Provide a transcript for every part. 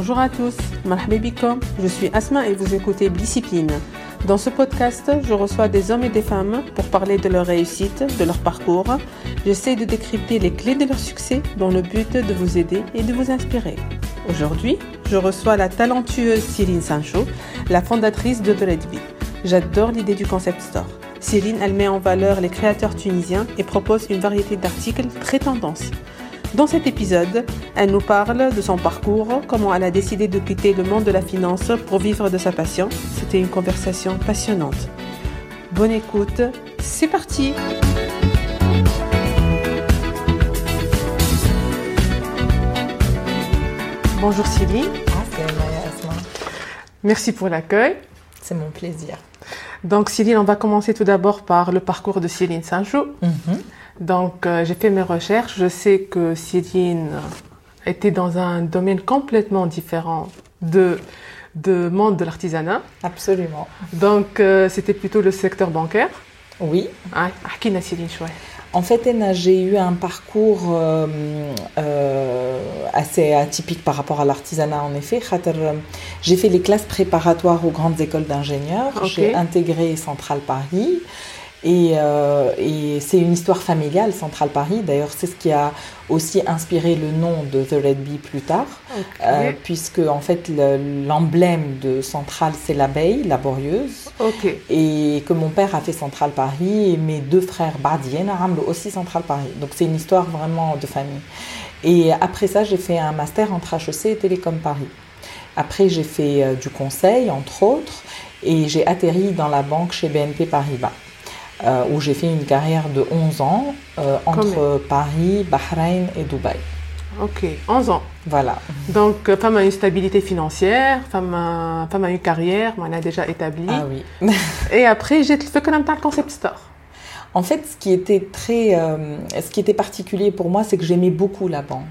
Bonjour à tous, je suis Asma et vous écoutez Discipline. Dans ce podcast, je reçois des hommes et des femmes pour parler de leur réussite, de leur parcours. J'essaie de décrypter les clés de leur succès dans le but de vous aider et de vous inspirer. Aujourd'hui, je reçois la talentueuse Céline Sancho, la fondatrice de The Red. J'adore l'idée du concept store. Céline, elle met en valeur les créateurs tunisiens et propose une variété d'articles très tendance. Dans cet épisode, elle nous parle de son parcours, comment elle a décidé de quitter le monde de la finance pour vivre de sa passion. C'était une conversation passionnante. Bonne écoute, c'est parti Bonjour Céline. Ah, Merci pour l'accueil. C'est mon plaisir. Donc Céline, on va commencer tout d'abord par le parcours de Céline Sancho. Mhm. Donc euh, j'ai fait mes recherches. Je sais que Céline était dans un domaine complètement différent de de monde de l'artisanat. Absolument. Donc euh, c'était plutôt le secteur bancaire. Oui. Ah, Céline chouette. En fait, j'ai eu un parcours euh, euh, assez atypique par rapport à l'artisanat, en effet. Euh, J'ai fait les classes préparatoires aux grandes écoles d'ingénieurs. Ok. J'ai intégré Centrale Paris. Et, euh, et c'est une histoire familiale, Centrale Paris. D'ailleurs, c'est ce qui a aussi inspiré le nom de The Red Bee plus tard. Euh, puisque, en fait, le- l'emblème de Centrale, c'est l'abeille laborieuse. ok. Et que mon père a fait Centrale Paris et mes deux frères Bardien Aramlo aussi Centrale Paris. Donc c'est une histoire vraiment de famille. Et après ça, j'ai fait un master entre HEC et Télécom Paris. Après, j'ai fait euh, du conseil, entre autres, et j'ai atterri dans la banque chez BNP Paribas, euh, où j'ai fait une carrière de 11 ans euh, entre Paris, Bahreïn et Dubaï. Ok. 11 ans. Voilà. Donc euh, femme a une stabilité financière, femme a, femme a une carrière, mais elle a déjà établie. Ah oui. Et après j'ai fait même le concept store. En fait, ce qui était très, euh, ce qui était particulier pour moi, c'est que j'aimais beaucoup la banque.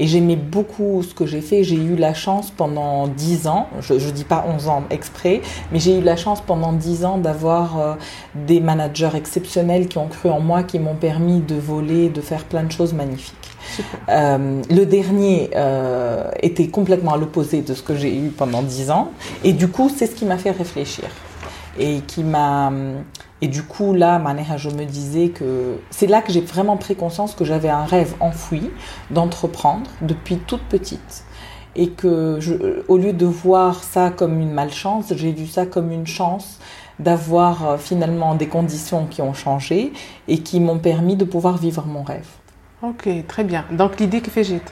Et j'aimais beaucoup ce que j'ai fait. J'ai eu la chance pendant 10 ans, je ne dis pas 11 ans exprès, mais j'ai eu la chance pendant 10 ans d'avoir euh, des managers exceptionnels qui ont cru en moi, qui m'ont permis de voler, de faire plein de choses magnifiques. Euh, le dernier euh, était complètement à l'opposé de ce que j'ai eu pendant 10 ans. Et du coup, c'est ce qui m'a fait réfléchir. Et qui m'a. Et du coup, là, je me disais que c'est là que j'ai vraiment pris conscience que j'avais un rêve enfoui d'entreprendre depuis toute petite. Et que, je, au lieu de voir ça comme une malchance, j'ai vu ça comme une chance d'avoir euh, finalement des conditions qui ont changé et qui m'ont permis de pouvoir vivre mon rêve. Ok, très bien. Donc l'idée que fait.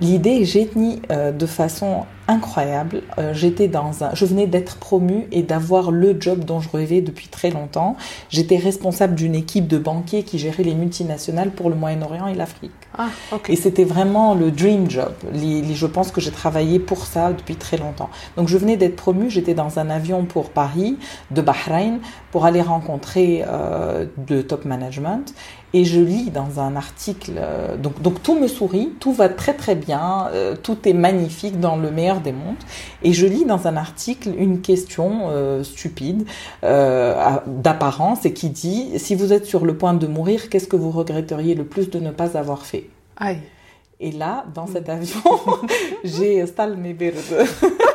L'idée, j'ai tenu euh, de façon incroyable. Euh, J'étais dans un, je venais d'être promue et d'avoir le job dont je rêvais depuis très longtemps. J'étais responsable d'une équipe de banquiers qui gérait les multinationales pour le Moyen-Orient et l'Afrique. Ah. Et c'était vraiment le dream job. Les- les- je pense que j'ai travaillé pour ça depuis très longtemps. Donc je venais d'être promue, j'étais dans un avion pour Paris, de Bahreïn, pour aller rencontrer euh, le top management. Et je lis dans un article, euh, donc, donc tout me sourit, tout va très très bien, euh, tout est magnifique dans le meilleur des mondes. Et je lis dans un article une question euh, stupide euh, d'apparence et qui dit, si vous êtes sur le point de mourir, qu'est-ce que vous regretteriez le plus de ne pas avoir fait? Aïe. et là, dans cet avion, j'ai Stal Mebird.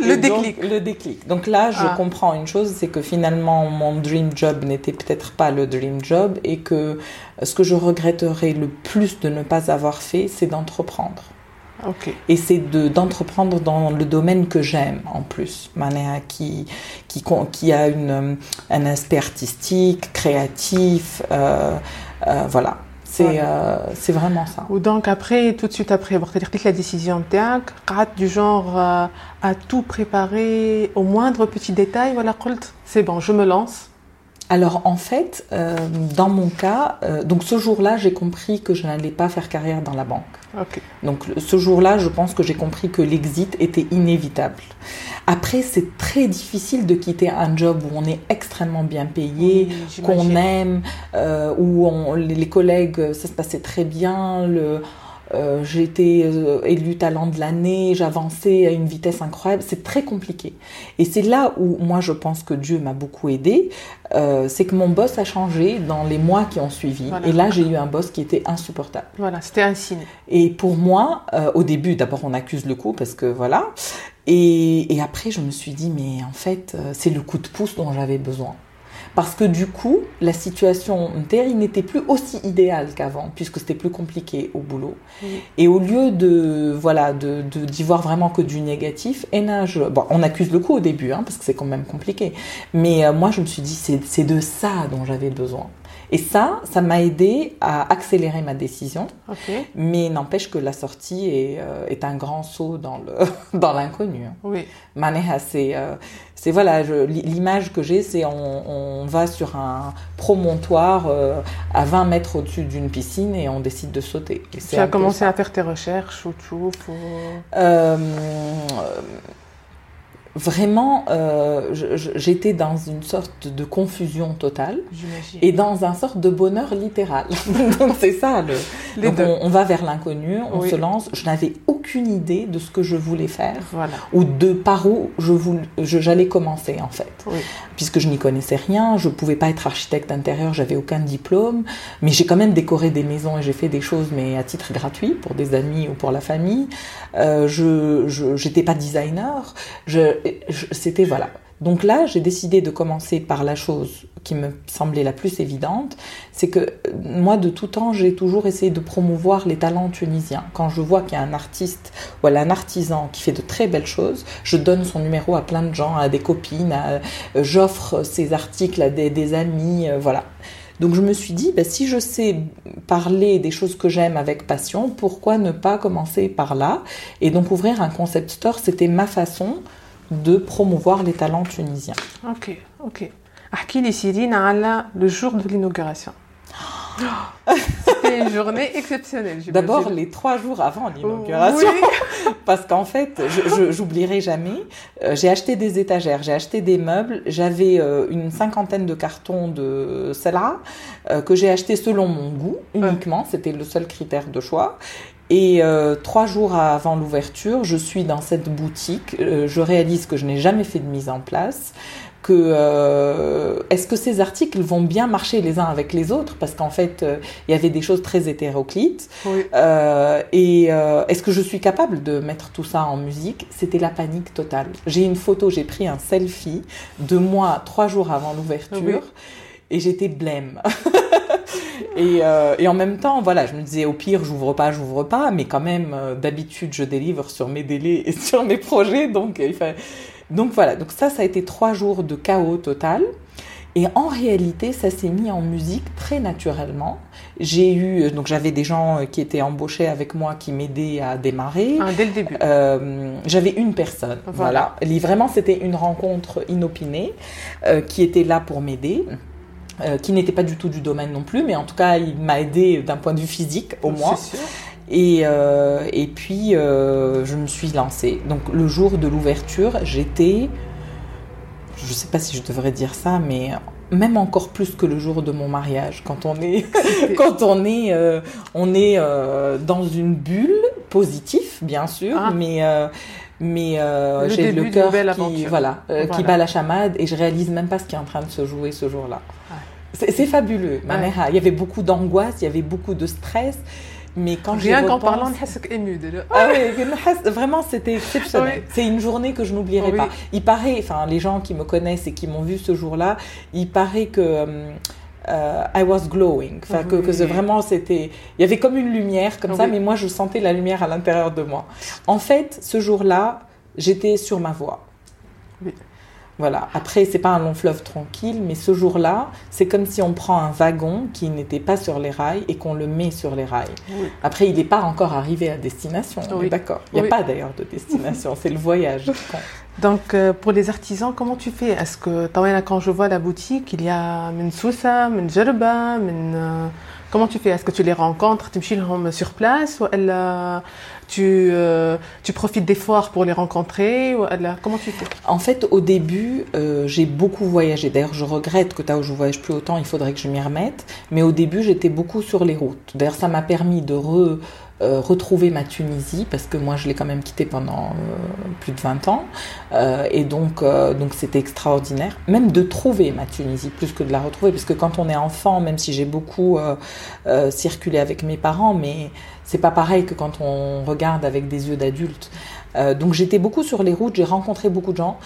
Le Et donc, déclic. le déclic. Donc là, je Ah. comprends une chose, c'est que finalement, mon dream job n'était peut-être pas le dream job et que ce que je regretterais le plus de ne pas avoir fait, c'est d'entreprendre. Ok. Et c'est de d'entreprendre dans le domaine que j'aime en plus, qui, qui, qui a une, un aspect artistique, créatif, euh, euh, voilà. Euh, c'est vraiment ça. Ou donc après, tout de suite après, cest la décision de théâtre du genre euh, à tout préparer au moindre petit détail, voilà, c'est bon, je me lance. Alors en fait, euh, dans mon cas, euh, donc ce jour-là, j'ai compris que je n'allais pas faire carrière dans la banque. Ok. Donc ce jour-là, je pense que j'ai compris que l'exit était inévitable. Après, c'est très difficile de quitter un job où on est extrêmement bien payé, Oui, qu'on aime, euh, où on, les les collègues, ça se passait très bien, le, euh, j'ai été euh, élue talent de l'année, j'avançais à une vitesse incroyable. C'est très compliqué. Et c'est là où moi je pense que Dieu m'a beaucoup aidé. Euh, c'est que mon boss a changé dans les mois qui ont suivi. Voilà. Et là, j'ai eu un boss qui était insupportable. Voilà, c'était un signe. Et pour moi, euh, au début, d'abord, on accuse le coup parce que voilà. Et, et après, je me suis dit, mais en fait, c'est le coup de pouce dont j'avais besoin. Parce que du coup, la situation n'était plus aussi idéale qu'avant, puisque c'était plus compliqué au boulot. Et au lieu de voilà de d'y voir vraiment que du négatif, bon, on accuse le coup au début, hein, parce que c'est quand même compliqué. Mais euh, moi, je me suis dit, c'est de ça dont j'avais besoin. Et ça, ça m'a aidé à accélérer ma décision. Mais n'empêche que la sortie est, euh, est un grand saut dans le dans l'inconnu. Oui. Maneha, c'est euh, c'est voilà, l'image que j'ai, c'est on, on va sur un promontoire euh, à 20 mètres au-dessus d'une piscine et on décide de sauter. Et Tu as commencé à faire tes recherches ou tout pour... Euh, vraiment, euh, j'étais dans une sorte de confusion totale et dans un sorte de bonheur littéral. Donc c'est ça le. Les Donc deux. on, on va vers l'inconnu, on Oui. se lance. Je n'avais aucune idée de ce que je voulais faire Voilà. ou de par où je voulais, je- j'allais commencer en fait. Oui. Puisque je n'y connaissais rien, je pouvais pas être architecte d'intérieur, j'avais aucun diplôme, mais j'ai quand même décoré des maisons et j'ai fait des choses, mais à titre gratuit pour des amis ou pour la famille. Euh, je, j'étais pas designer, je- c'était voilà. Donc là, j'ai décidé de commencer par la chose qui me semblait la plus évidente, c'est que euh, moi, de tout temps, j'ai toujours essayé de promouvoir les talents tunisiens. Quand je vois qu'il y a un artiste ou un artisan qui fait de très belles choses, je donne son numéro à plein de gens, à des copines, euh, j'offre ses articles à des, des amis, euh, voilà. Donc je me suis dit, bah, si je sais parler des choses que j'aime avec passion, pourquoi ne pas commencer par là? Et donc ouvrir un concept store, c'était ma façon de promouvoir les talents tunisiens. Ok, ok. Ahkili Sirine a le jour de l'inauguration. C'était une journée exceptionnelle. D'abord, les trois jours avant l'inauguration. Oui. Parce qu'en fait, j'oublierai jamais, euh, j'ai acheté des étagères, j'ai acheté des meubles, j'avais euh, une cinquantaine de cartons de Sela euh, que j'ai acheté selon mon goût uniquement. C'était le seul critère de choix. Et euh, trois jours avant l'ouverture, je suis dans cette boutique, euh, je réalise que je n'ai jamais fait de mise en place, que euh, est-ce que ces articles vont bien marcher les uns avec les autres? Parce qu'en fait euh, il y avait des choses très hétéroclites Oui. euh, et euh, est-ce que je suis capable de mettre tout ça en musique? C'était la panique totale. J'ai une photo, j'ai pris un selfie de moi trois jours avant l'ouverture Oui. Et j'étais blême. et, euh, et en même temps, voilà, je me disais au pire, j'ouvre pas, j'ouvre pas, mais quand même, euh, d'habitude, je délivre sur mes délais et sur mes projets, donc il fallait- Donc voilà, donc ça, ça a été trois jours de chaos total. Et en réalité, ça s'est mis en musique très naturellement. J'ai eu, donc j'avais des gens euh, qui étaient embauchés avec moi qui m'aidaient à démarrer. Ah, dès le début. Euh, j'avais une personne, Voilà. Vraiment, c'était une rencontre inopinée euh, qui était là pour m'aider. Euh, qui n'était pas du tout du domaine non plus, mais en tout cas, il m'a aidé d'un point de vue physique, au moins. Sûr. Et, euh, et puis, euh, je me suis lancée. Donc, le jour de l'ouverture, j'étais, je sais pas si je devrais dire ça, mais même encore plus que le jour de mon mariage, quand on est, quand on est, euh, on est euh, dans une bulle positive, bien sûr, Ah. mais euh, mais j'ai le cœur qui, voilà, qui bat la chamade et je réalise même pas ce qui est en train de se jouer ce jour-là. C'est fabuleux, Manéha. Il y avait beaucoup d'angoisse, il y avait beaucoup de stress. Mais quand Rien qu'en parlant, on ému déjà. Ah oui, vraiment, c'était exceptionnel. C'est une journée que je n'oublierai pas. Il paraît, enfin, les gens qui me connaissent et qui m'ont vu ce jour-là, il paraît que. Euh, I was glowing, enfin que, que vraiment c'était, il y avait comme une lumière comme ça, mais moi je sentais la lumière à l'intérieur de moi. En fait, ce jour-là, j'étais sur ma voie. Voilà. Après, c'est pas un long fleuve tranquille, mais ce jour-là, c'est comme si on prend un wagon qui n'était pas sur les rails et qu'on le met sur les rails. Oui. Après, il n'est pas encore arrivé à destination, on Oui. d'accord. Il n'y a Oui. pas d'ailleurs de destination, c'est le voyage. Donc, euh, pour les artisans, comment tu fais? Est-ce que, quand je vois la boutique, il y a une sousa une Menjerba, une euh, Comment tu fais? Est-ce que tu les rencontres Tu me sur place Ou euh, tu, euh, tu profites pour les rencontrer Comment tu fais? En fait, au début, j'ai beaucoup voyagé. D'ailleurs, je regrette que là où je voyage plus autant, il faudrait que je m'y remette. Mais au début, j'étais beaucoup sur les routes. D'ailleurs, ça m'a permis de re euh, retrouver ma Tunisie parce que moi je l'ai quand même quittée pendant plus de 20 ans. Et donc donc c'était extraordinaire. Même de trouver ma Tunisie plus que de la retrouver. Parce que quand on est enfant même si j'ai beaucoup circulé avec mes parents mais c'est pas pareil que quand on regarde avec des yeux d'adulte donc j'étais beaucoup sur les routes j'ai rencontré beaucoup de gens.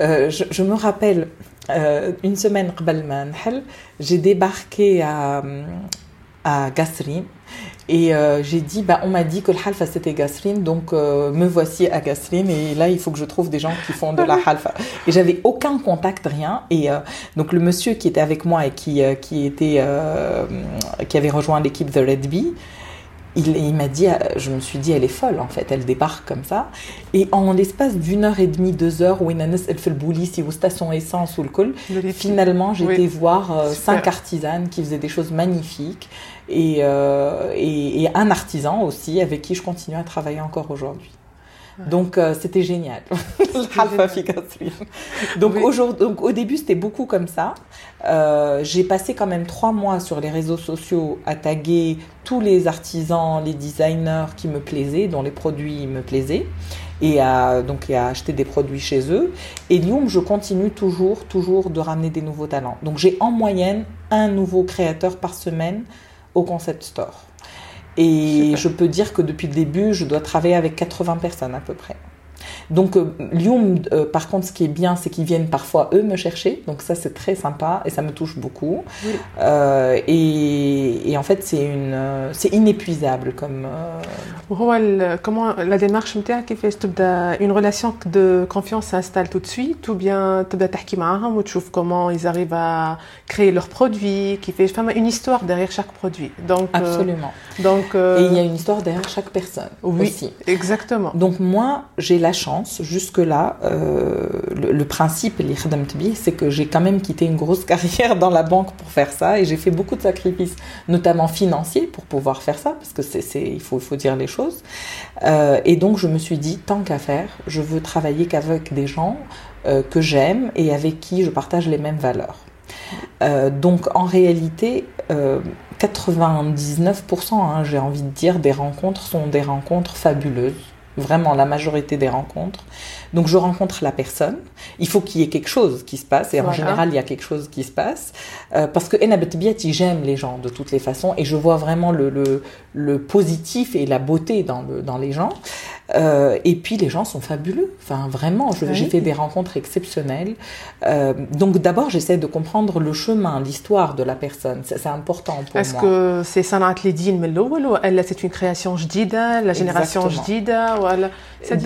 Je, me rappelle une semaine j'ai débarqué à à. Et euh, j'ai dit, bah, on m'a dit que le halfa c'était Gasrin, donc euh, me voici à Gasrin. Et là, il faut que je trouve des gens qui font de la halfa. Et j'avais aucun contact, rien. Et euh, donc le monsieur qui était avec moi et qui qui était qui avait rejoint l'équipe The Red Bee, il, m'a dit, je me suis dit, elle est folle en fait, elle débarque comme ça. Et en l'espace d'une heure et demie, deux heures, où elle fait le bouli, si vous station essence ou le col, finalement j'ai été voir cinq artisanes qui faisaient des choses magnifiques euh, et, et, un artisan aussi avec qui je continue à travailler encore aujourd'hui. Donc euh, c'était génial. donc, donc au début c'était beaucoup comme ça. Euh, j'ai passé quand même trois mois sur les réseaux sociaux à taguer tous les artisans, les designers qui me plaisaient, dont les produits me plaisaient, et à, donc, et à acheter des produits chez eux. Et Lyoum, je continue toujours, toujours de ramener des nouveaux talents. Donc j'ai en moyenne un nouveau créateur par semaine au Concept Store. Et je peux dire que depuis le début, je dois travailler avec 80 personnes à peu près. Donc euh, Lyon, euh, par contre, ce qui est bien, c'est qu'ils viennent parfois eux me chercher. Donc ça, c'est très sympa et ça me touche beaucoup. Oui. Euh, et, et, en fait, c'est une, euh, c'est inépuisable comme. Euh, euh, comment la démarche qui fait une relation de confiance s'installe tout de suite ou bien tu ou tu comment ils arrivent à créer leurs produits, qui fait une histoire derrière chaque produit. Donc absolument. donc et il y a une histoire derrière chaque personne oui, aussi. Exactement. Donc moi, j'ai la chance jusque-là, euh, le, principe, c'est que j'ai quand même quitté une grosse carrière dans la banque pour faire ça et j'ai fait beaucoup de sacrifices, notamment financiers, pour pouvoir faire ça, parce que c'est, il, faut, il faut dire les choses. Euh, et donc, je me suis dit, tant qu'à faire, je veux travailler qu'avec des gens euh, que j'aime et avec qui je partage les mêmes valeurs. donc, en réalité, 99%, hein, j'ai envie de dire, des rencontres sont des rencontres fabuleuses vraiment la majorité des rencontres. Donc je rencontre la personne, il faut qu'il y ait quelque chose qui se passe, et en général il y a quelque chose qui se passe, euh, parce que j'aime les gens de toutes les façons, et je vois vraiment le, le, le positif et la beauté dans, le, dans les gens. Euh, et puis les gens sont fabuleux. Enfin, vraiment, j'ai fait des rencontres exceptionnelles. Euh, donc d'abord, j'essaie de comprendre le chemin, l'histoire de la personne. C'est important pour moi. Est-ce que c'est Sanat Ledine ou c'est une création jdida, la génération jdida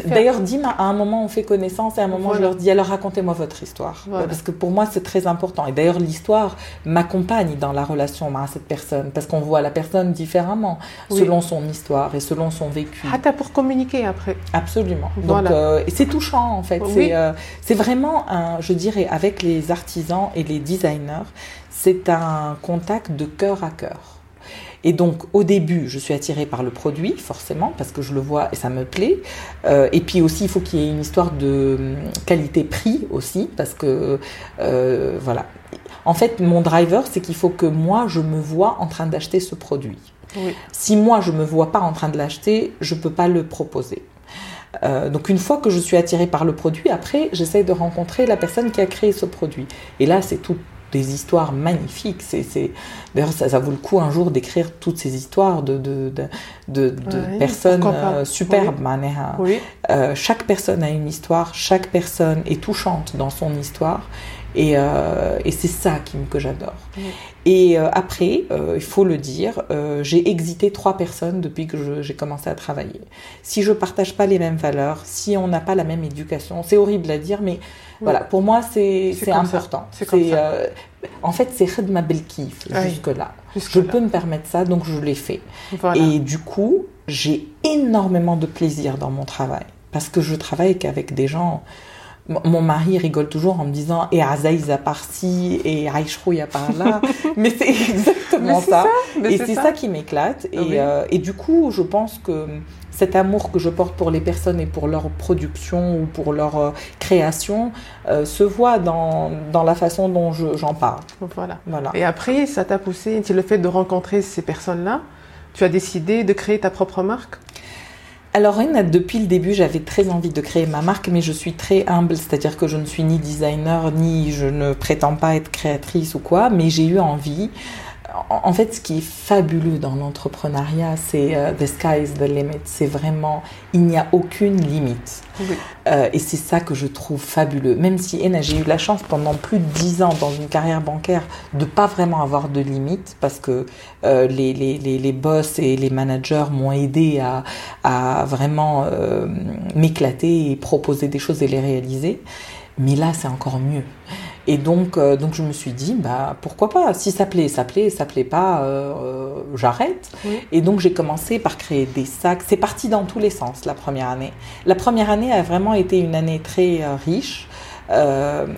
D'ailleurs, Dim, à un moment, fait connaissance et à un moment, je leur dis alors racontez-moi votre histoire. Parce que pour moi, c'est très important. Et d'ailleurs, l'histoire m'accompagne dans la relation à cette personne parce qu'on voit la personne différemment selon son histoire et selon son vécu. Ah, pour communiquer après. Absolument. Donc, euh, c'est touchant en fait. Euh, c'est vraiment un, je dirais, avec les artisans et les designers, c'est un contact de cœur à cœur. Et donc, au début, je suis attirée par le produit, forcément, parce que je le vois et ça me plaît. Euh, et puis aussi, il faut qu'il y ait une histoire de hum, qualité-prix aussi, parce que, euh, voilà. En fait, mon driver, c'est qu'il faut que moi, je me vois en train d'acheter ce produit. Si moi, je me vois pas en train de l'acheter, je peux pas le proposer. Euh, donc une fois que je suis attirée par le produit, après j'essaie de rencontrer la personne qui a créé ce produit. Et là c'est tout des histoires magnifiques. C'est, D'ailleurs, ça, vaut le coup un jour d'écrire toutes ces histoires de, de, de, de, personnes euh, superbes. Euh, chaque personne a une histoire, chaque personne est touchante dans son histoire. Et, euh, et c'est ça qui, que j'adore. Et après, il faut le dire, j'ai exité trois personnes depuis que j'ai commencé à travailler. Si je partage pas les mêmes valeurs, si on n'a pas la même éducation, c'est horrible à dire, mais voilà, pour moi, c'est important. Euh, en fait, c'est Khedma Belkif jusque-là. je peux me permettre ça, donc je l'ai fait. Et du coup, j'ai énormément de plaisir dans mon travail. Parce que je travaille qu'avec des gens. Mon mari rigole toujours en me disant et Azaïza par-ci et Aïchrouya par-là. mais c'est exactement ça. Et c'est ça. qui m'éclate. Et, euh, et, du coup, je pense que cet amour que je porte pour les personnes et pour leur production ou pour leur euh, création euh, se voit dans, dans, la façon dont j'en parle. Voilà. voilà. Et après, ça t'a poussé, le fait de rencontrer ces personnes-là, tu as décidé de créer ta propre marque? Alors, depuis le début, j'avais très envie de créer ma marque, mais je suis très humble, c'est-à-dire que je ne suis ni designer, ni je ne prétends pas être créatrice ou quoi, mais j'ai eu envie en fait, ce qui est fabuleux dans l'entrepreneuriat, c'est euh, the sky is the limit. C'est vraiment, il n'y a aucune limite. Euh, et c'est ça que je trouve fabuleux. Même si j'ai eu la chance pendant plus de dix ans dans une carrière bancaire de pas vraiment avoir de limite parce que euh, les, les, les, les, boss et les managers m'ont aidé à, à vraiment m'éclater et proposer des choses et les réaliser. Mais là, c'est encore mieux. Et donc, euh, donc je me suis dit, bah pourquoi pas Si ça plaît, ça plaît. Ça plaît pas, euh, euh, j'arrête. Et donc j'ai commencé par créer des sacs. C'est parti dans tous les sens la première année. La première année a vraiment été une année très riche.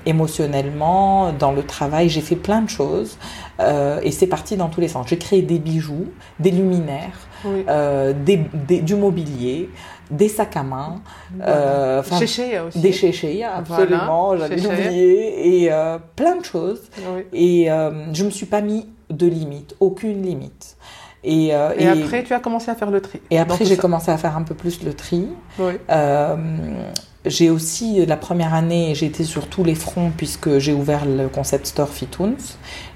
Émotionnellement, dans le travail, j'ai fait plein de choses et c'est parti dans tous les sens. J'ai créé des bijoux, des luminaires, des, du mobilier, des sacs à main, euh, aussi. des chéchés, absolument, j'avais oublié, et euh, plein de choses. Et euh, je me suis pas mis de limite, aucune limite. Et, et, et, après, tu as commencé à faire le tri. Et après, j'ai commencé à faire un peu plus le tri. Oui. Euh, j'ai aussi, la première année, j'ai été sur tous les fronts puisque j'ai ouvert le concept store Fitunes.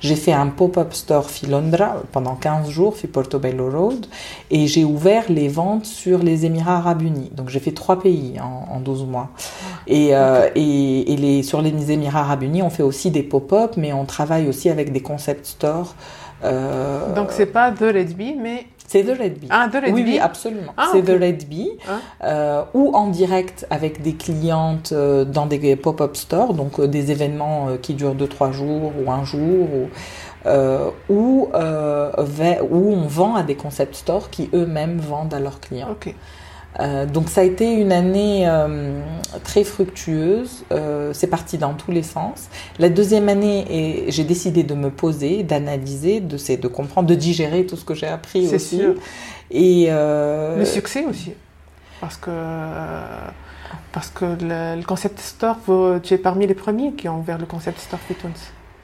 J'ai fait un pop-up store Londra pendant 15 jours, fi Portobello Road. Et j'ai ouvert les ventes sur les Émirats Arabes Unis. Donc j'ai fait trois pays en, en 12 mois. Et, euh, et, et, les, sur les Émirats Arabes Unis, on fait aussi des pop-up, mais on travaille aussi avec des concept stores. Euh, Donc c'est pas The Red Bee, mais c'est The Red Bee. Ah, The Red oui, Bee. Oui, absolument. Ah, c'est The Red Bee. Ah. Euh, ou en direct avec des clientes euh, dans des pop-up stores, donc euh, des événements qui durent 2-3 jours ou un jour, ou, ou, où on vend à des concept stores qui eux-mêmes vendent à leurs clients. Ok. Euh, donc ça a été une année euh, très fructueuse. Euh, c'est parti dans tous les sens. La deuxième année, j'ai décidé de me poser, d'analyser, de, de comprendre, de digérer tout ce que j'ai appris aussi. Sûr. Et le succès aussi, parce que parce que le, concept store, tu es parmi les premiers qui ont ouvert le concept store Fitons.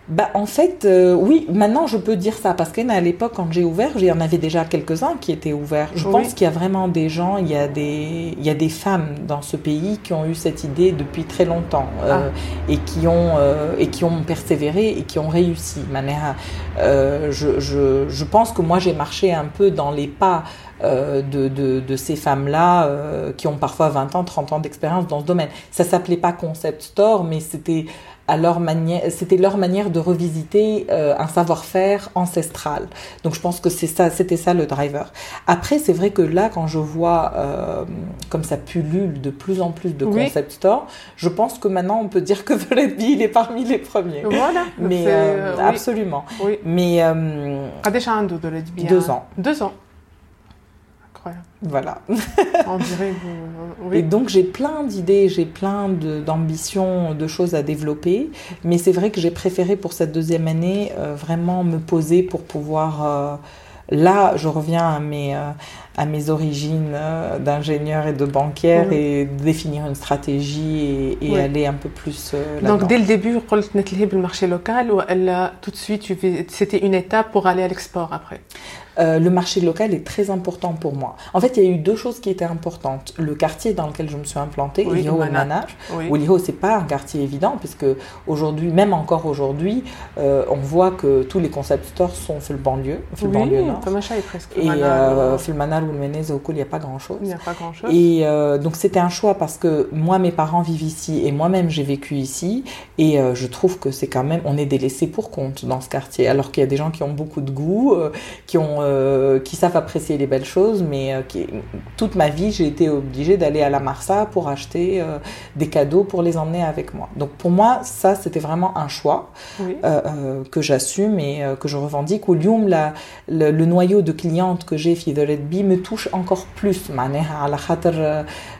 Bah, en fait, euh, oui, maintenant je peux dire ça, parce qu'à l'époque, quand j'ai ouvert, il y en avait déjà quelques-uns qui étaient ouverts. Je pense qu'il y a vraiment des gens, il y a des, il y a des femmes dans ce pays qui ont eu cette idée depuis très longtemps euh, ah. et, qui ont, euh, et qui ont persévéré et qui ont réussi. Euh, je, je, je pense que moi j'ai marché un peu dans les pas euh, de, de, de, ces femmes-là euh, qui ont parfois 20 ans, 30 ans d'expérience dans ce domaine. Ça s'appelait pas concept store, mais c'était à leur manière, c'était leur manière de revisiter euh, un savoir-faire ancestral. Donc je pense que c'est ça, c'était ça le driver. Après, c'est vrai que là, quand je vois euh, comme ça pullule de plus en plus de concept store, je pense que maintenant on peut dire que The il est parmi les premiers. Voilà. Mais euh, absolument. Oui. Mais euh, deux ans. Deux ans. Voilà. On dirait oui. Et donc j'ai plein d'idées, j'ai plein d'ambitions, de, choses à développer, mais c'est vrai que j'ai préféré pour cette deuxième année euh, vraiment me poser pour pouvoir... Euh, là, je reviens à mes, euh, à mes origines d'ingénieur et de banquière et définir une stratégie et, aller un peu plus Donc dès le début, le marché local ou elle, tout de suite, c'était une étape pour aller à l'export après? Euh, le marché local est très important pour moi. En fait, il y a eu deux choses qui étaient importantes. Le quartier dans lequel je me suis implantée, oui, Iliho Manage. Oui. c'est pas un quartier évident, puisque aujourd'hui, même encore aujourd'hui, euh, on voit que tous les concept stores sont fait le banlieue, fait le banlieue nord. est presque. Et euh, fait le Manal ou le il n'y a pas grand-chose. Il n'y a pas grand-chose. Et euh, donc, c'était un choix parce que moi, mes parents vivent ici et moi-même, j'ai vécu ici. Et je trouve que c'est quand même, on est délaissé pour compte dans ce quartier, alors qu'il y a des gens qui ont beaucoup de goût, qui ont euh, qui savent apprécier les belles choses, mais euh, qui, toute ma vie, j'ai été obligée d'aller à la Marsa pour acheter euh, des cadeaux pour les emmener avec moi. Donc pour moi, ça, c'était vraiment un choix que j'assume et que je revendique. Au la, le, le, noyau de clientes que j'ai, Fidolet B, me touche encore plus.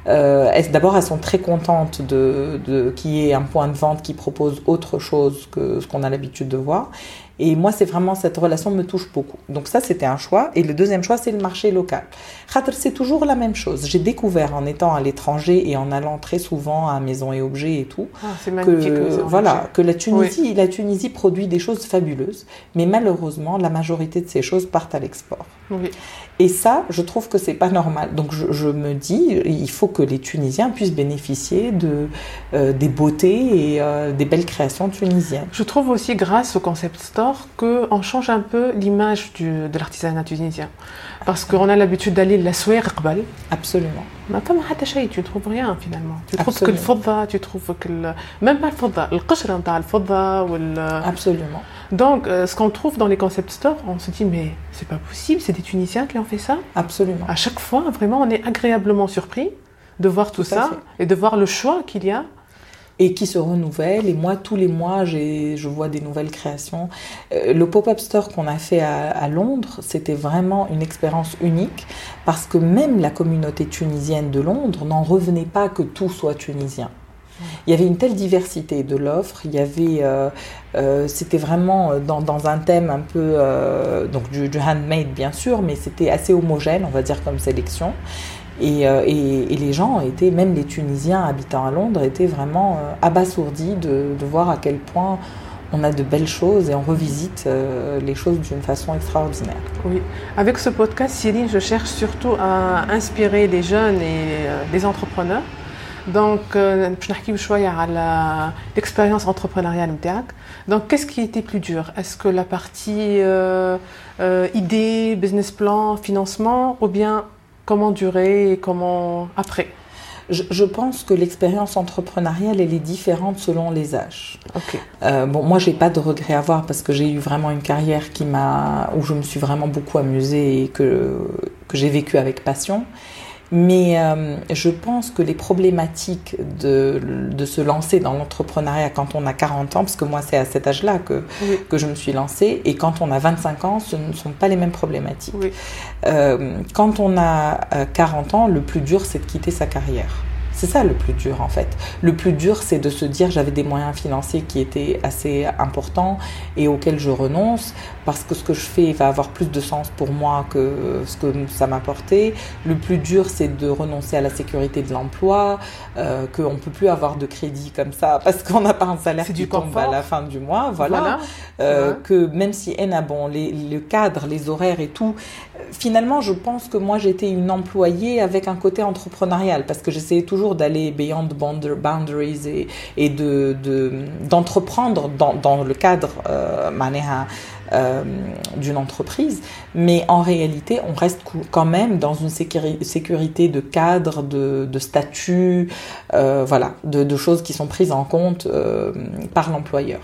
D'abord, elles sont très contentes de, de qu'il y ait un point de vente qui propose autre chose que ce qu'on a l'habitude de voir. Et moi, c'est vraiment cette relation me touche beaucoup. Donc ça, c'était un choix. Et le deuxième choix, c'est le marché local. C'est toujours la même chose. J'ai découvert en étant à l'étranger et en allant très souvent à Maison et Objets et tout, ah, que voilà, que la Tunisie, la Tunisie produit des choses fabuleuses, mais malheureusement, la majorité de ces choses partent à l'export. Et ça, je trouve que c'est pas normal. Donc je, me dis, il faut que les Tunisiens puissent bénéficier de, euh, des beautés et euh, des belles créations tunisiennes. Je trouve aussi, grâce au concept store, qu'on change un peu l'image de l'artisanat tunisien. Parce qu'on a l'habitude d'aller la souhait Absolument. Tu trouves rien finalement. Tu trouves que le fodda, tu trouves que. Même pas le fodda, le qashr, le fodda. Absolument. Donc euh, ce qu'on trouve dans les concept stores on se dit mais c'est pas possible c'est des Tunisiens qui ont fait ça Absolument. À chaque fois vraiment on est agréablement surpris de voir tout, tout ça et de voir le choix qu'il y a et qui se renouvellent. Et moi, tous les mois, je vois des nouvelles créations. Euh, le pop-up store qu'on a fait à, Londres, c'était vraiment une expérience unique parce que même la communauté tunisienne de Londres n'en revenait pas que tout soit tunisien. Il y avait une telle diversité de l'offre, il y avait, euh, euh, c'était vraiment dans, dans, un thème un peu, donc du, handmade bien sûr, mais c'était assez homogène, on va dire comme sélection. Euh, et, et, les gens étaient, même les Tunisiens habitant à Londres, étaient vraiment euh, abasourdis de, voir à quel point on a de belles choses et on revisite euh, les choses d'une façon extraordinaire. Oui, avec ce podcast, Céline, je cherche surtout à inspirer les jeunes et les entrepreneurs. Donc, je vais à l'expérience entrepreneuriale. Donc, qu'est-ce qui était plus dur? Est-ce que la partie idée, business plan, financement, ou bien comment durer et comment après? Je, pense que l'expérience entrepreneuriale, elle est différente selon les âges. Euh, bon, moi, j'ai pas de regrets à avoir parce que j'ai eu vraiment une carrière qui m'a, où je me suis vraiment beaucoup amusée et que, que j'ai vécu avec passion. Mais euh, je pense que les problématiques de, de se lancer dans l'entrepreneuriat quand on a 40 ans, parce que moi c'est à cet âge-là que, que je me suis lancée, et quand on a 25 ans, ce ne sont pas les mêmes problématiques. Euh, quand on a 40 euh, ans, le plus dur c'est de quitter sa carrière. C'est ça le plus dur en fait. Le plus dur c'est de se dire j'avais des moyens financiers qui étaient assez importants et auxquels je renonce parce que ce que je fais va avoir plus de sens pour moi que ce que ça m'apportait. Le plus dur c'est de renoncer à la sécurité de l'emploi, euh, qu'on ne peut plus avoir de crédit comme ça parce qu'on n'a pas un salaire qui tombe à la fin du mois. Voilà. Euh, que même si en a bon, les, le cadre, les horaires et tout, finalement je pense que moi j'étais une employée avec un côté entrepreneurial parce que j'essayais toujours d'aller beyond boundaries et, et de, d'entreprendre dans, dans, le cadre euh, euh, d'une entreprise, mais en réalité, on reste quand même dans une sécurité de cadre, de, de statut, euh, voilà, de, de, choses qui sont prises en compte euh, par l'employeur.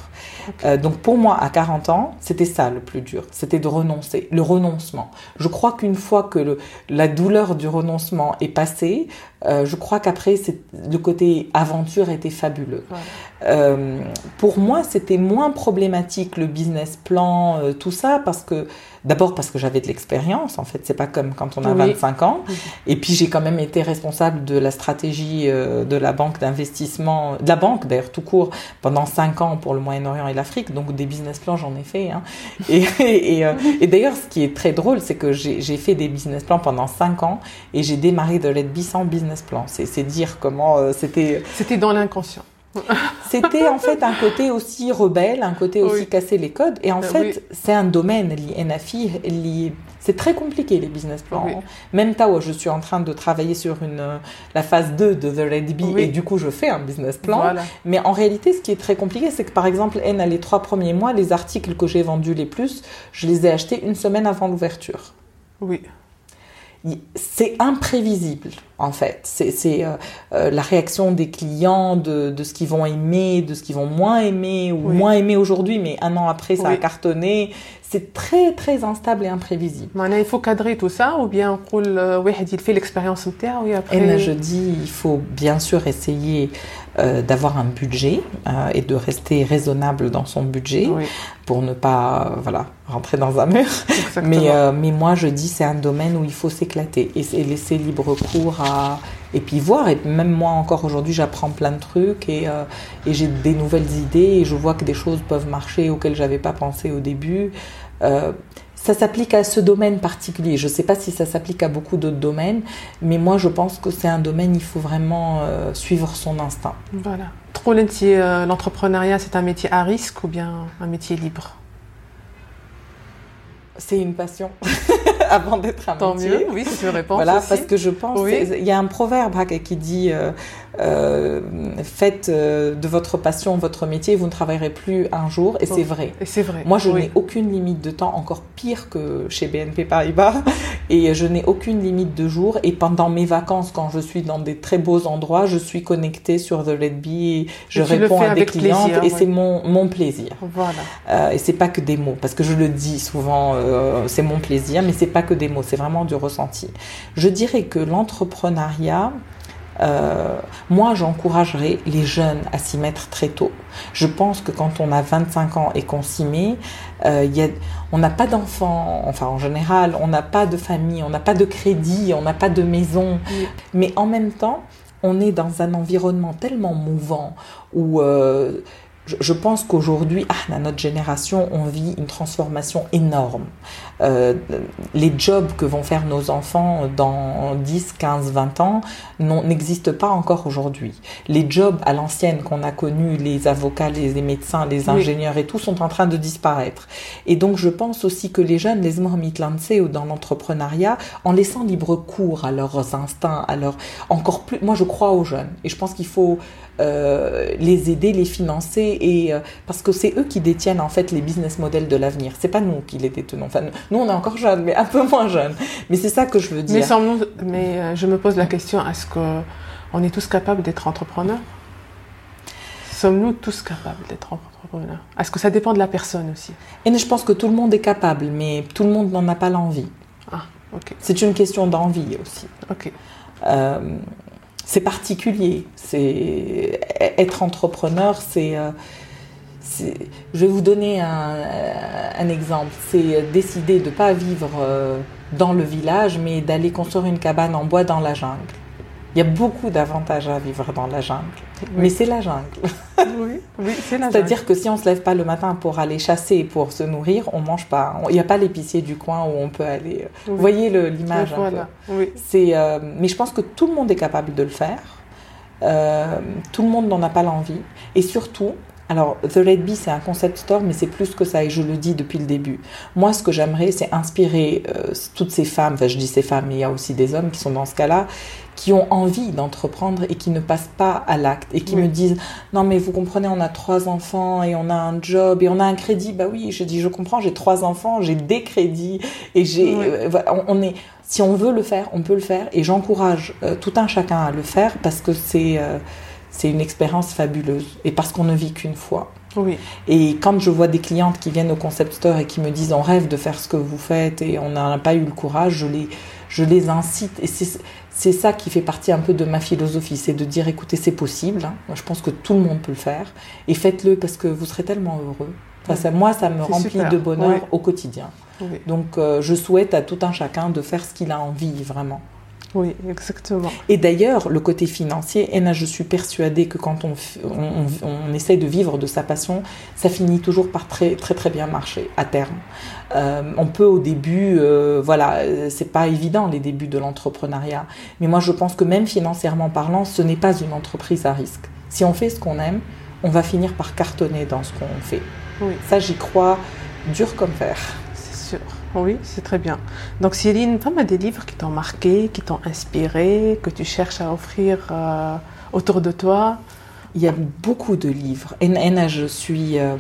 Donc pour moi, à 40 ans, c'était ça le plus dur, c'était de renoncer, le renoncement. Je crois qu'une fois que le, la douleur du renoncement est passée, euh, je crois qu'après, le côté aventure était fabuleux. Euh, pour moi, c'était moins problématique le business plan, euh, tout ça, parce que d'abord parce que j'avais de l'expérience. En fait, c'est pas comme quand on a 25 ans. Et puis j'ai quand même été responsable de la stratégie de la banque d'investissement, de la banque d'ailleurs tout court, pendant 5 ans pour le Moyen-Orient et l'Afrique. Donc des business plans, j'en ai fait. Hein. Et, et, et d'ailleurs, ce qui est très drôle, c'est que j'ai fait des business plans pendant 5 ans et j'ai démarré de l'aide sans business plan. C'est dire comment euh, c'était. C'était dans l'inconscient. C'était en fait un côté aussi rebelle, un côté aussi casser les codes. Et en ben fait, c'est un domaine, NFI, c'est très compliqué les business plans. Même Tao, je suis en train de travailler sur une, la phase 2 de The Red Bee et du coup je fais un business plan. Mais en réalité, ce qui est très compliqué, c'est que par exemple, N, les trois premiers mois, les articles que j'ai vendus les plus, je les ai achetés une semaine avant l'ouverture. Oui c'est imprévisible en fait. C'est euh, euh, la réaction des clients, de, de ce qu'ils vont aimer, de ce qu'ils vont moins aimer ou moins aimer aujourd'hui, mais un an après ça a cartonné. C'est très très instable et imprévisible. il faut cadrer tout ça ou bien on euh, il fait l'expérience après. Et je dis, il faut bien sûr essayer d'avoir un budget et de rester raisonnable dans son budget pour ne pas voilà rentrer dans un mur. Mais mais moi je dis c'est un domaine où il faut s'éclater et laisser libre cours à et puis voir. Et même moi encore aujourd'hui, j'apprends plein de trucs et, euh, et j'ai des nouvelles idées et je vois que des choses peuvent marcher auxquelles j'avais pas pensé au début. Euh, ça s'applique à ce domaine particulier. Je ne sais pas si ça s'applique à beaucoup d'autres domaines, mais moi je pense que c'est un domaine, il faut vraiment euh, suivre son instinct. Voilà. Trop l'entrepreneuriat, c'est un métier à risque ou bien un métier libre? C'est une passion. avant d'être un Tant métier. mieux, oui, c'est une réponse. Voilà, aussi. parce que je pense, Oui. il y a un proverbe hein, qui dit euh, euh, faites euh, de votre passion votre métier, vous ne travaillerez plus un jour, et c'est Oh. vrai. Et c'est vrai. Moi, je Oui. n'ai aucune limite de temps, encore pire que chez BNP Paribas, et je n'ai aucune limite de jour. Et pendant mes vacances, quand je suis dans des très beaux endroits, je suis connectée sur The Let Be, je Et réponds à des clientes, plaisir, et c'est mon, mon plaisir. Voilà. Euh, et c'est pas que des mots, parce que je le dis souvent, euh, c'est mon plaisir, mais c'est pas que des mots, c'est vraiment du ressenti. Je dirais que l'entrepreneuriat, euh, moi j'encouragerais les jeunes à s'y mettre très tôt. Je pense que quand on a 25 ans et qu'on s'y met, euh, il y a, on n'a pas d'enfants, enfin en général, on n'a pas de famille, on n'a pas de crédit, on n'a pas de maison, Oui. mais en même temps, on est dans un environnement tellement mouvant où euh, je, pense qu'aujourd'hui, ah, dans notre génération, on vit une transformation énorme. Euh, les jobs que vont faire nos enfants dans 10, 15, 20 ans n'existent pas encore aujourd'hui. Les jobs à l'ancienne qu'on a connus, les avocats, les, les médecins, les Oui. ingénieurs et tout, sont en train de disparaître. Et donc, je pense aussi que les jeunes, les Mormitlandse ou dans l'entrepreneuriat, en laissant libre cours à leurs instincts, à leur encore plus. Moi, je crois aux jeunes et je pense qu'il faut euh, les aider, les financer et euh, parce que c'est eux qui détiennent en fait les business models de l'avenir. C'est pas nous qui les détenons. Enfin, nous, on est encore jeunes, mais un peu moins jeunes. Mais c'est ça que je veux Mais, dire. mais euh, je me pose la question est-ce que on est tous capables d'être entrepreneurs? Sommes-nous tous capables d'être entrepreneurs? Est-ce que ça dépend de la personne aussi? Et je pense que tout le monde est capable, mais tout le monde n'en a pas l'envie. Ah, ok, C'est une question d'envie aussi. ok. Euh, c'est particulier. C'est être entrepreneur, c'est. euh, je vais vous donner un, un exemple. C'est décider de ne pas vivre euh, dans le village, mais d'aller construire une cabane en bois dans la jungle. Il y a beaucoup d'avantages à vivre dans la jungle, mais c'est la jungle. Oui, oui c'est la C'est-à-dire que si on se lève pas le matin pour aller chasser et pour se nourrir, on mange pas. Il n'y a pas l'épicier du coin où on peut aller. Oui. Vous voyez l'image jungle. Voilà, oui. C'est, euh, mais je pense que tout le monde est capable de le faire. Euh, tout le monde n'en a pas l'envie. Et surtout, alors The Red Bee, c'est un concept store, mais c'est plus que ça, et je le dis depuis le début. Moi, ce que j'aimerais, c'est inspirer euh, toutes ces femmes, enfin je dis ces femmes, mais il y a aussi des hommes qui sont dans ce cas-là, qui ont envie d'entreprendre et qui ne passent pas à l'acte, et qui Oui. me disent, non mais vous comprenez, on a trois enfants, et on a un job, et on a un crédit. Bah oui, je dis, je comprends, j'ai trois enfants, j'ai des crédits, et j'ai... Oui. euh, on- on est si on veut le faire, on peut le faire et j'encourage euh, tout un chacun à le faire parce que c'est euh, c'est une expérience fabuleuse et parce qu'on ne vit qu'une fois. Oui, Et quand je vois des clientes qui viennent au concept store et qui me disent on rêve de faire ce que vous faites et on n'a pas eu le courage, je les, je les incite et c'est ça qui fait partie un peu de ma philosophie, c'est de dire écoutez c'est possible, hein. Moi, je pense que tout le monde peut le faire et faites-le parce que vous serez tellement heureux. Enfin, ça, moi ça me remplit super. de bonheur au quotidien. Donc euh, je souhaite à tout un chacun de faire ce qu'il a envie vraiment. Oui, exactement. Et d'ailleurs, le côté financier, là, je suis persuadée que quand on, on, on, essaie de vivre de sa passion, ça finit toujours par très très très bien marcher à terme. Euh, on peut au début, euh, voilà, c'est pas évident les débuts de l'entrepreneuriat, mais moi je pense que même financièrement parlant, ce n'est pas une entreprise à risque. Si on fait ce qu'on aime, on va finir par cartonner dans ce qu'on fait. Oui, Ça, j'y crois dur comme fer. Oui, c'est très bien. Donc, Céline, tu as des livres qui t'ont marqué, qui t'ont inspiré, que tu cherches à offrir euh, autour de toi Il y a beaucoup de livres. Et, je suis, euh,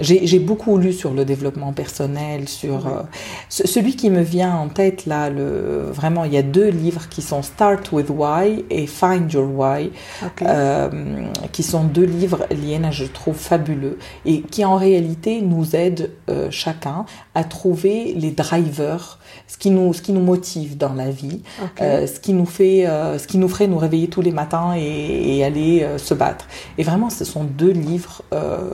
j'ai beaucoup lu sur le développement personnel, sur euh, ce- celui qui me vient en tête là. Le, vraiment, il y a deux livres qui sont Start with Why et Find Your Why, Ok. euh, qui sont deux livres liés, je trouve fabuleux et qui en réalité nous aident chacun à trouver les drivers, ce qui nous, ce qui nous motive dans la vie. ce qui nous fait, ce qui nous ferait nous réveiller tous les matins et, et aller se battre. Combattre. Et vraiment, ce sont deux livres euh,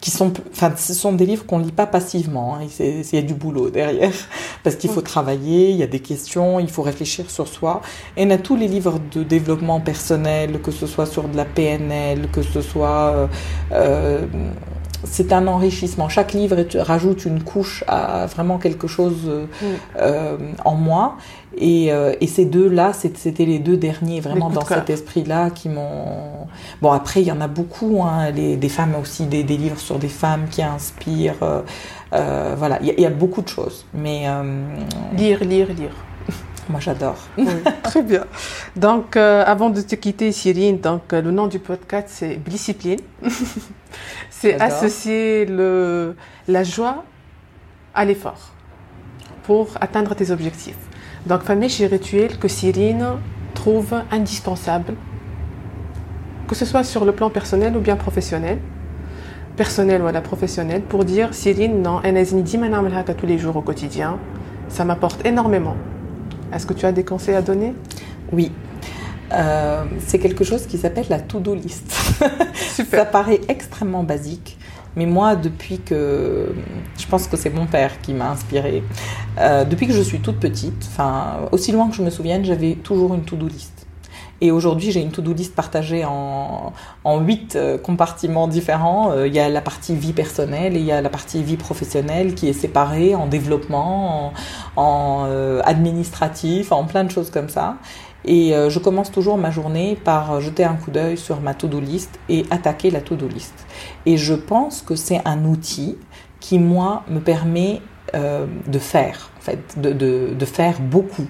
qui sont, enfin, ce sont des livres qu'on lit pas passivement. Hein. Il y a du boulot derrière, parce qu'il faut travailler, il y a des questions, il faut réfléchir sur soi. Et on a tous les livres de développement personnel, que ce soit sur de la PNL, que ce soit euh, euh, c'est un enrichissement. Chaque livre rajoute une couche à vraiment quelque chose euh, mm. euh, en moi. Et, euh, et ces deux-là, c'était les deux derniers vraiment dans cet esprit-là qui m'ont. Bon, après, il y en a beaucoup, hein, les, des femmes aussi, des, des, livres sur des femmes qui inspirent. voilà, il y, y, a beaucoup de choses. Mais. lire, lire, lire. Moi, j'adore. très bien. Donc, euh, avant de te quitter, Cyrine, donc, euh, le nom du podcast, c'est Discipline. c'est associer le, la joie à l'effort pour atteindre tes objectifs. Donc, famille chez Rituel que Cyrine trouve indispensable, que ce soit sur le plan personnel ou bien professionnel, personnel ou voilà, professionnel, pour dire Cyrine, non, tous les jours au quotidien, ça m'apporte énormément. Est-ce que tu as des conseils à donner? Oui. Euh, c'est quelque chose qui s'appelle la to-do list. Ça paraît extrêmement basique, mais moi, depuis que. Je pense que c'est mon père qui m'a inspirée. Euh, depuis que je suis toute petite, enfin, aussi loin que je me souvienne, j'avais toujours une to-do list. Et aujourd'hui, j'ai une to-do list partagée en, en huit euh, compartiments différents. Euh, il y a la partie vie personnelle et il y a la partie vie professionnelle qui est séparée en développement, en, euh, administratif, en plein de choses comme ça. Et je commence toujours ma journée par jeter un coup d'œil sur ma to-do list et attaquer la to-do list. Et je pense que c'est un outil qui, moi, me permet de faire, en fait, de, faire beaucoup.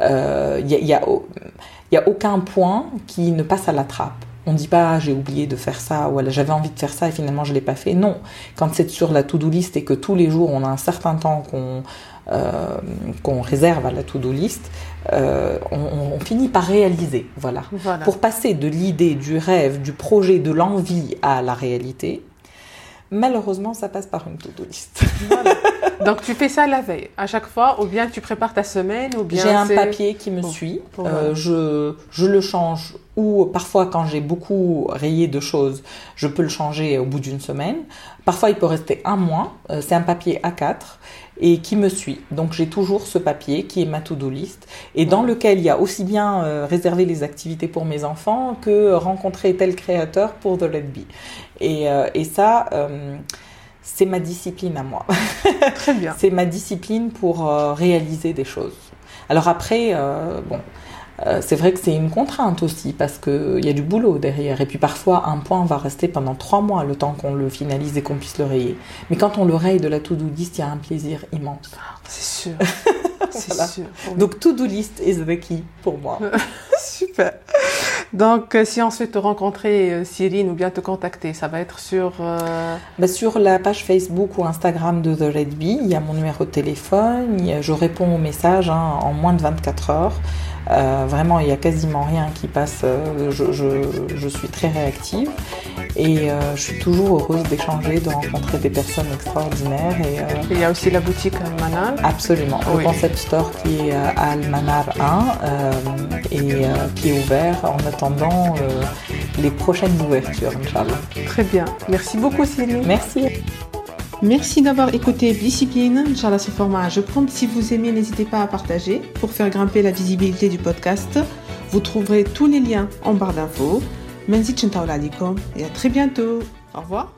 Il y a, y n'y a aucun point qui ne passe à la trappe. On ne dit pas ah, j'ai oublié de faire ça ou j'avais envie de faire ça et finalement je ne l'ai pas fait. Non, quand c'est sur la to-do list et que tous les jours on a un certain temps qu'on euh, qu'on réserve à la to-do list, euh, on, finit par réaliser. Voilà. Pour passer de l'idée, du rêve, du projet, de l'envie à la réalité, Malheureusement, ça passe par une to-do list. Donc tu fais ça la veille, à chaque fois, ou bien tu prépares ta semaine, ou bien j'ai un papier qui me suit. Euh, je, je le change ou parfois quand j'ai beaucoup rayé de choses, je peux le changer au bout d'une semaine. Parfois il peut rester un mois. Euh, c'est un papier A4 et qui me suit. Donc j'ai toujours ce papier qui est ma to-do list et dans lequel il y a aussi bien euh, réserver les activités pour mes enfants que rencontrer tel créateur pour The Let Be. Et, euh, et ça, euh, c'est ma discipline à moi. Très bien. c'est ma discipline pour réaliser des choses. Alors après, bon, euh, c'est vrai que c'est une contrainte aussi parce qu'il y a du boulot derrière. Et puis parfois, un point va rester pendant trois mois le temps qu'on le finalise et qu'on puisse le rayer. Mais quand on le raye de la to-do list, il y a un plaisir immense. C'est sûr. C'est sûr. Donc, to-do list is the key pour moi. Super. Donc, euh, si on souhaite te rencontrer, euh, Cyrine, ou bien te contacter, ça va être sur... Bah, sur la page Facebook ou Instagram de The Red Bee, il y a mon numéro de téléphone, je réponds aux messages hein, en moins de 24 heures. Euh, vraiment, il n'y a quasiment rien qui passe. Euh, je, je, je, suis très réactive et euh, je suis toujours heureuse d'échanger, de rencontrer des personnes extraordinaires. Et, il y a aussi la boutique Almanar. Absolument, le concept store qui est à Almanar 1 et qui est ouvert en attendant les prochaines ouvertures, Inch'Allah. Très bien. Merci beaucoup, Céline. Merci. Merci d'avoir écouté Discipline. Inch'Allah, ce format, je compte. Si vous aimez, n'hésitez pas à partager pour faire grimper la visibilité du podcast. Vous trouverez tous les liens en barre d'infos. Merci et à très bientôt. Au revoir.